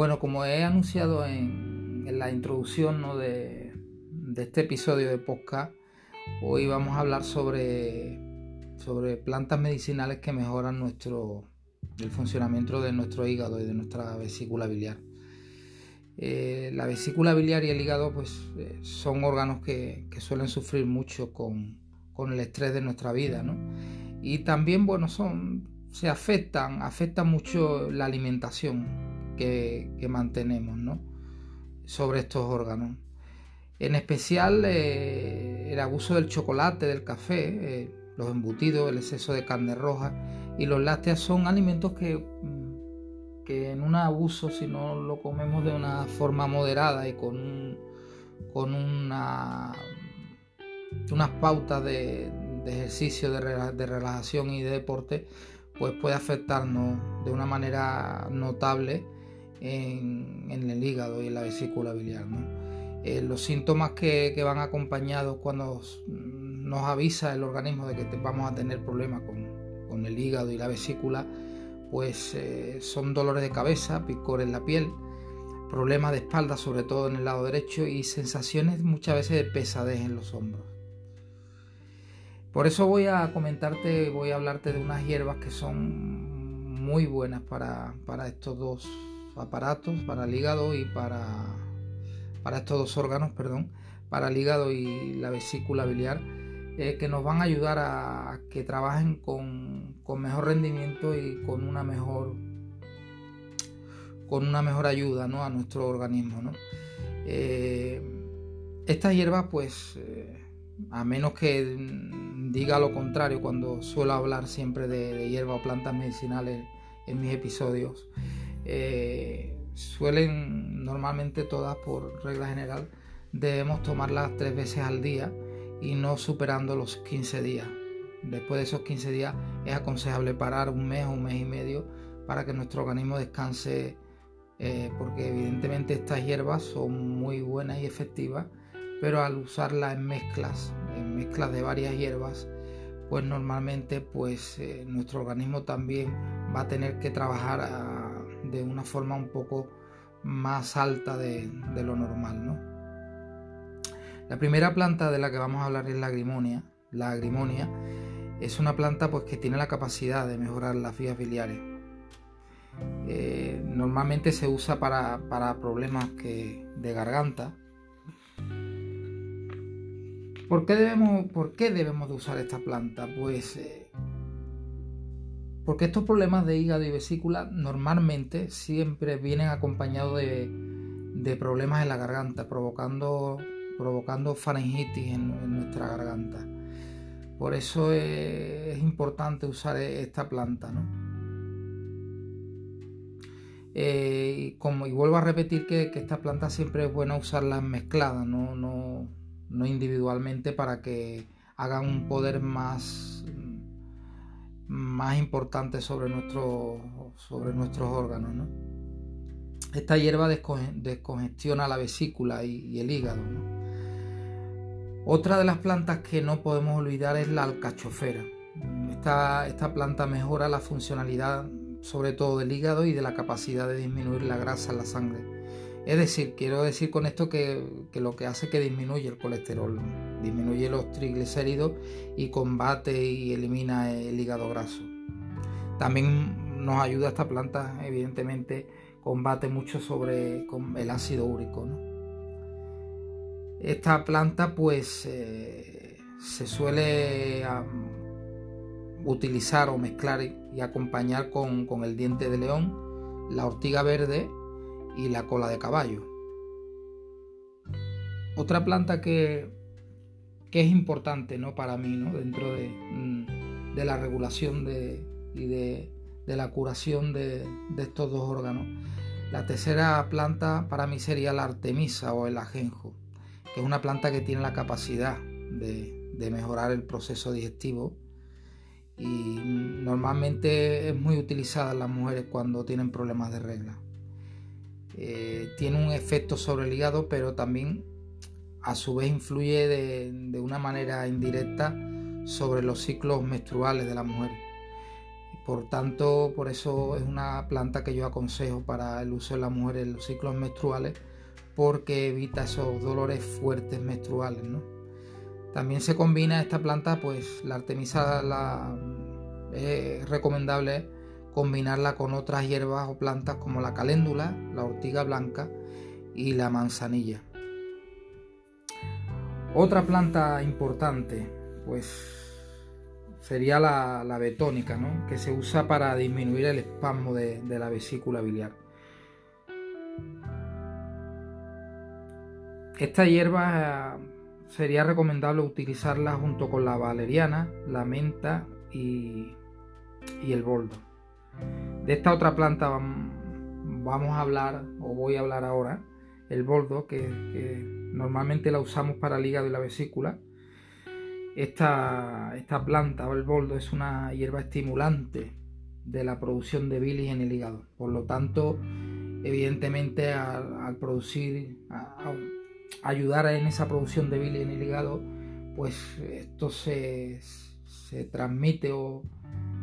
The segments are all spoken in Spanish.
Bueno, como he anunciado en, la introducción de, este episodio de podcast, hoy vamos a hablar sobre, sobre plantas medicinales que mejoran nuestro, el funcionamiento de nuestro hígado y de nuestra vesícula biliar. Eh, la vesícula biliar y el hígado pues, eh, son órganos que, suelen sufrir mucho con, el estrés de nuestra vida. Y también bueno, son, se afectan, afecta mucho la alimentación que, mantenemos sobre estos órganos. En especial eh, el abuso del chocolate, del café, los embutidos, el exceso de carne roja y los lácteos son alimentos que mm, en un abuso, si no lo comemos de una forma moderada y con, con una, unas pautas de, ejercicio, de, relajación y de deporte, pues puede afectarnos de una manera notable en, el hígado y en la vesícula biliar. Eh, los síntomas que, van acompañados cuando nos avisa el organismo de que vamos a tener problemas con, el hígado y la vesícula pues eh, son dolores de cabeza, picor en la piel, problemas de espalda, sobre todo en el lado derecho, y sensaciones muchas veces de pesadez en los hombros. Por eso voy a comentarte, voy a hablarte de unas hierbas que son muy buenas para, estos dos aparatos, para el hígado y para, para estos dos órganos, perdón, para el hígado y la vesícula biliar eh, que nos van a ayudar a, que trabajen con, mejor rendimiento y con una mejor con una mejor ayuda a nuestro organismo. Eh, estas hierbas, pues, eh, a menos que diga lo contrario cuando suelo hablar siempre de, de hierbas o plantas medicinales en mis episodios, suelen normalmente todas, por regla general, debemos tomarlas tres veces al día y no superando los 15 días. Después de esos 15 días es aconsejable parar un mes o un mes y medio para que nuestro organismo descanse eh, porque evidentemente estas hierbas son muy buenas y efectivas pero al usarlas en mezclas, en mezclas de varias hierbas, pues normalmente pues eh, nuestro organismo también va a tener que trabajar de una forma un poco más alta de, lo normal, ¿no? La primera planta de la que vamos a hablar es la agrimonia. La agrimonia es una planta pues, que tiene la capacidad de mejorar las vías biliares. Eh, normalmente se usa para, problemas de garganta. ¿Por qué, debemos, ¿Por qué debemos de usar esta planta? Pues eh, porque estos problemas de hígado y vesícula normalmente siempre vienen acompañados de, problemas en la garganta, provocando provocando faringitis en, nuestra garganta. Por eso es, importante usar e, esta planta. ¿no? Eh, y, como, vuelvo a repetir que, esta planta siempre es buena usarla mezclada, no, no, no individualmente para que hagan un poder más, más importante sobre, sobre nuestros órganos. ¿no? Esta hierba descongestiona la vesícula y, el hígado. Otra de las plantas que no podemos olvidar es la alcachofera. Esta, esta planta mejora la funcionalidad sobre todo del hígado y de la capacidad de disminuir la grasa en la sangre. Es decir, quiero decir con esto que, lo que hace que disminuye el colesterol, disminuye los triglicéridos y combate y elimina el hígado graso. También nos ayuda esta planta, evidentemente, combate mucho sobre el ácido úrico. Esta planta pues eh, se suele utilizar o mezclar y acompañar con, el diente de león, la ortiga verde y la cola de caballo. Otra planta que, que es importante ¿no? para mí ¿no? dentro de, mm, la regulación de, y de, la curación de, estos dos órganos. La tercera planta para mí sería la artemisa o el ajenjo que es una planta que tiene la capacidad de, mejorar el proceso digestivo y normalmente es muy utilizada en las mujeres cuando tienen problemas de regla. Eh, tiene un efecto sobre el hígado, pero también a su vez influye de, una manera indirecta sobre los ciclos menstruales de las mujeres. Por tanto, por eso es una planta que yo aconsejo para el uso de la mujer en los ciclos menstruales porque evita esos dolores fuertes menstruales. También se combina esta planta, pues la artemisa la, es recomendable combinarla con otras hierbas o plantas como la caléndula, la ortiga blanca y la manzanilla. Otra planta importante, pues sería la, betónica, que se usa para disminuir el espasmo de, de la vesícula biliar. Esta hierba sería recomendable utilizarla junto con la valeriana, la menta y, el boldo. De esta otra planta vamos a hablar, o voy a hablar ahora, el boldo, que, normalmente la usamos para el hígado y la vesícula. Esta, esta planta o el boldo es una hierba estimulante de la producción de bilis en el hígado. Por lo tanto, evidentemente al, producir, ayudar en esa producción de bilis en el hígado, pues esto se, se transmite o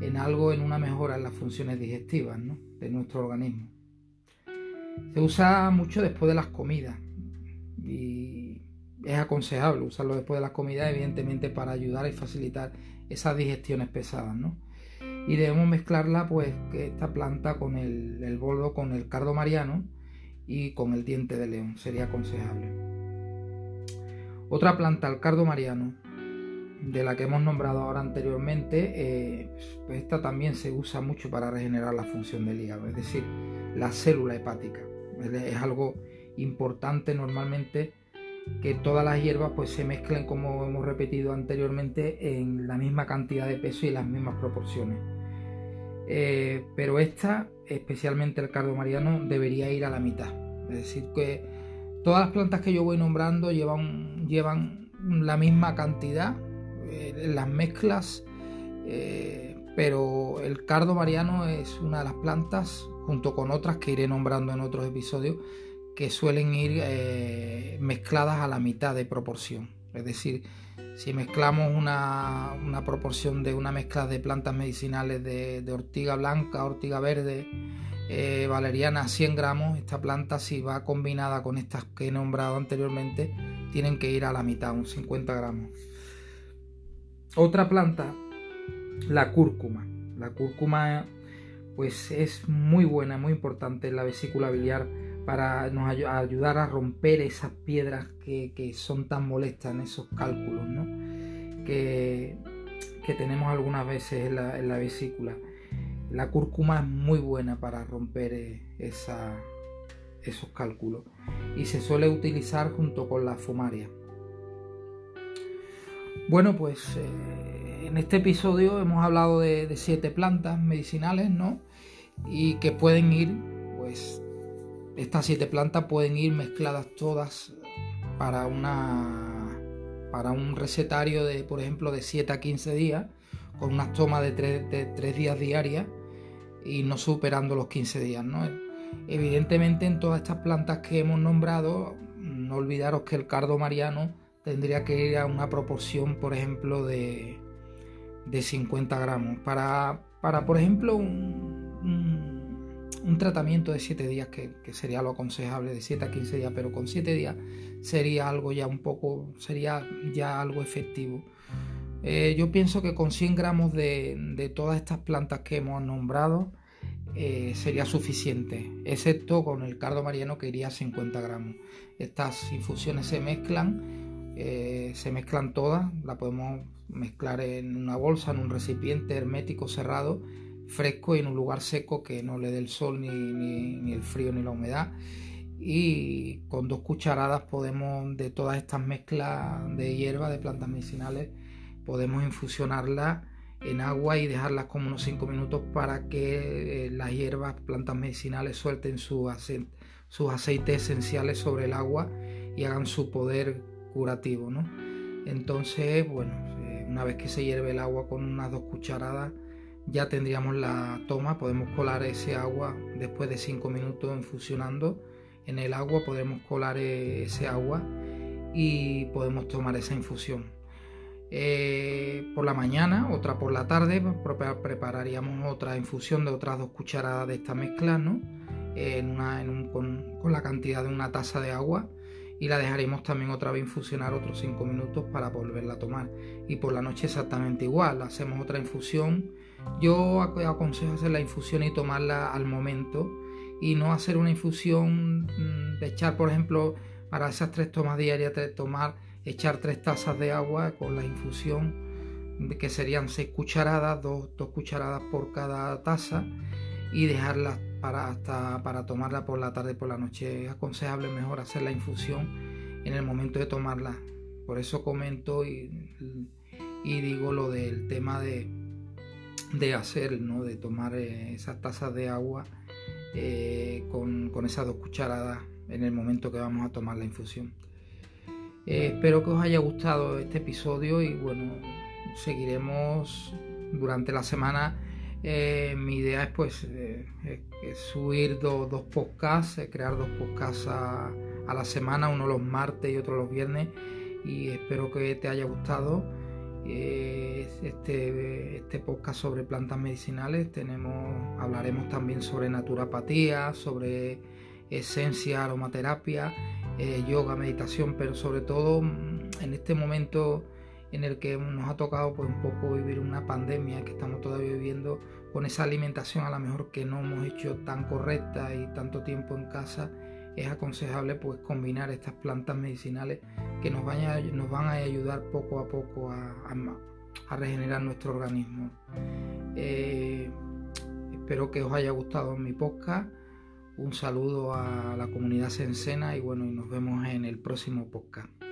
en algo, en una mejora en las funciones digestivas de nuestro organismo. Se usa mucho después de las comidas y es aconsejable usarlo después de las comidas, evidentemente para ayudar y facilitar esas digestiones pesadas. Y debemos mezclarla, pues, esta planta con el, el boldo, con el cardo mariano y con el diente de león, sería aconsejable. Otra planta, el cardo mariano, de la que hemos nombrado ahora anteriormente, eh, pues esta también se usa mucho para regenerar la función del hígado, es decir, la célula hepática. Es algo importante normalmente que todas las hierbas pues se mezclen como hemos repetido anteriormente en la misma cantidad de peso y las mismas proporciones. Eh, pero esta, especialmente el cardo mariano, debería ir a la mitad. Es decir, que todas las plantas que yo voy nombrando llevan, llevan la misma cantidad eh, las mezclas, eh, pero el cardo mariano es una de las plantas, junto con otras que iré nombrando en otros episodios, que suelen ir eh, mezcladas a la mitad de proporción. Es decir, si mezclamos una, proporción de una mezcla de plantas medicinales de, ortiga blanca, ortiga verde, valeriana 100 gramos, esta planta si va combinada con estas que he nombrado anteriormente, tienen que ir a la mitad, un 50 gramos. Otra planta, la cúrcuma. La cúrcuma pues es muy buena, muy importante en la vesícula biliar para nos ayudar a romper esas piedras que, son tan molestas en esos cálculos que, tenemos algunas veces en la, vesícula. La cúrcuma es muy buena para romper eh, esos cálculos y se suele utilizar junto con la fumaria. Bueno, pues eh, en este episodio hemos hablado de, siete plantas medicinales, ¿no? Y que pueden ir, pues, estas siete plantas pueden ir mezcladas todas para una para un recetario de, por ejemplo, de 7 a 15 días, con unas tomas de 3, días diarias y no superando los 15 días, ¿no? Evidentemente en todas estas plantas que hemos nombrado, no olvidaros que el cardo mariano tendría que ir a una proporción, por ejemplo, de, de 50 gramos. Para, para por ejemplo, un, un, tratamiento de 7 días, que, sería lo aconsejable, de 7 a 15 días, pero con 7 días sería algo ya un poco, sería ya algo efectivo. Eh, yo pienso que con 100 gramos de, de todas estas plantas que hemos nombrado, eh, sería suficiente, excepto con el cardo mariano que iría a 50 gramos. Estas infusiones se mezclan eh, se mezclan todas, la podemos mezclar en una bolsa, en un recipiente hermético cerrado, fresco y en un lugar seco que no le dé el sol ni, el frío ni la humedad. Y con dos cucharadas podemos, de todas estas mezclas de hierba, de plantas medicinales, podemos infusionarlas en agua y dejarlas como unos 5 minutos para que eh, las hierbas, plantas medicinales suelten sus aceites esenciales sobre el agua y hagan su poder curativo, ¿no? Entonces, bueno, eh, una vez que se hierve el agua con unas dos cucharadas, ya tendríamos la toma, podemos colar ese agua después de 5 minutos infusionando en el agua, podemos colar eh, ese agua y podemos tomar esa infusión. Eh, por la mañana, otra por la tarde, prepararíamos otra infusión de otras dos cucharadas de esta mezcla, ¿no? Con, la cantidad de una taza de agua y la dejaremos también otra vez infusionar otros 5 minutos para volverla a tomar. Y por la noche exactamente igual, hacemos otra infusión. Yo aconsejo hacer la infusión y tomarla al momento y no hacer una infusión mm, de echar, por ejemplo, para esas tres tomas diarias, de tomar, echar tres tazas de agua con la infusión, que serían seis cucharadas, dos, cucharadas por cada taza, y dejarla para, hasta, para tomarla por la tarde por la noche. Es aconsejable mejor hacer la infusión en el momento de tomarla. Por eso comento y, digo lo del tema de, de hacer, ¿no? de tomar eh, esas tazas de agua eh, con, esas dos cucharadas en el momento que vamos a tomar la infusión. Eh, espero que os haya gustado este episodio y bueno, seguiremos durante la semana. Eh, mi idea es pues subir dos podcasts, crear dos podcasts a, la semana, uno los martes y otro los viernes y espero que te haya gustado este, este podcast sobre plantas medicinales. Tenemos, hablaremos también sobre naturapatía, sobre esencia, aromaterapia, eh, yoga, meditación, pero sobre todo mm, en este momento en el que nos ha tocado pues un poco vivir una pandemia que estamos todavía viviendo con esa alimentación a lo mejor que no hemos hecho tan correcta y tanto tiempo en casa es aconsejable pues combinar estas plantas medicinales que nos, van a ayudar poco a poco a, regenerar nuestro organismo. Eh, espero que os haya gustado mi podcast. Un saludo a la comunidad sencena y bueno, y nos vemos en el próximo podcast.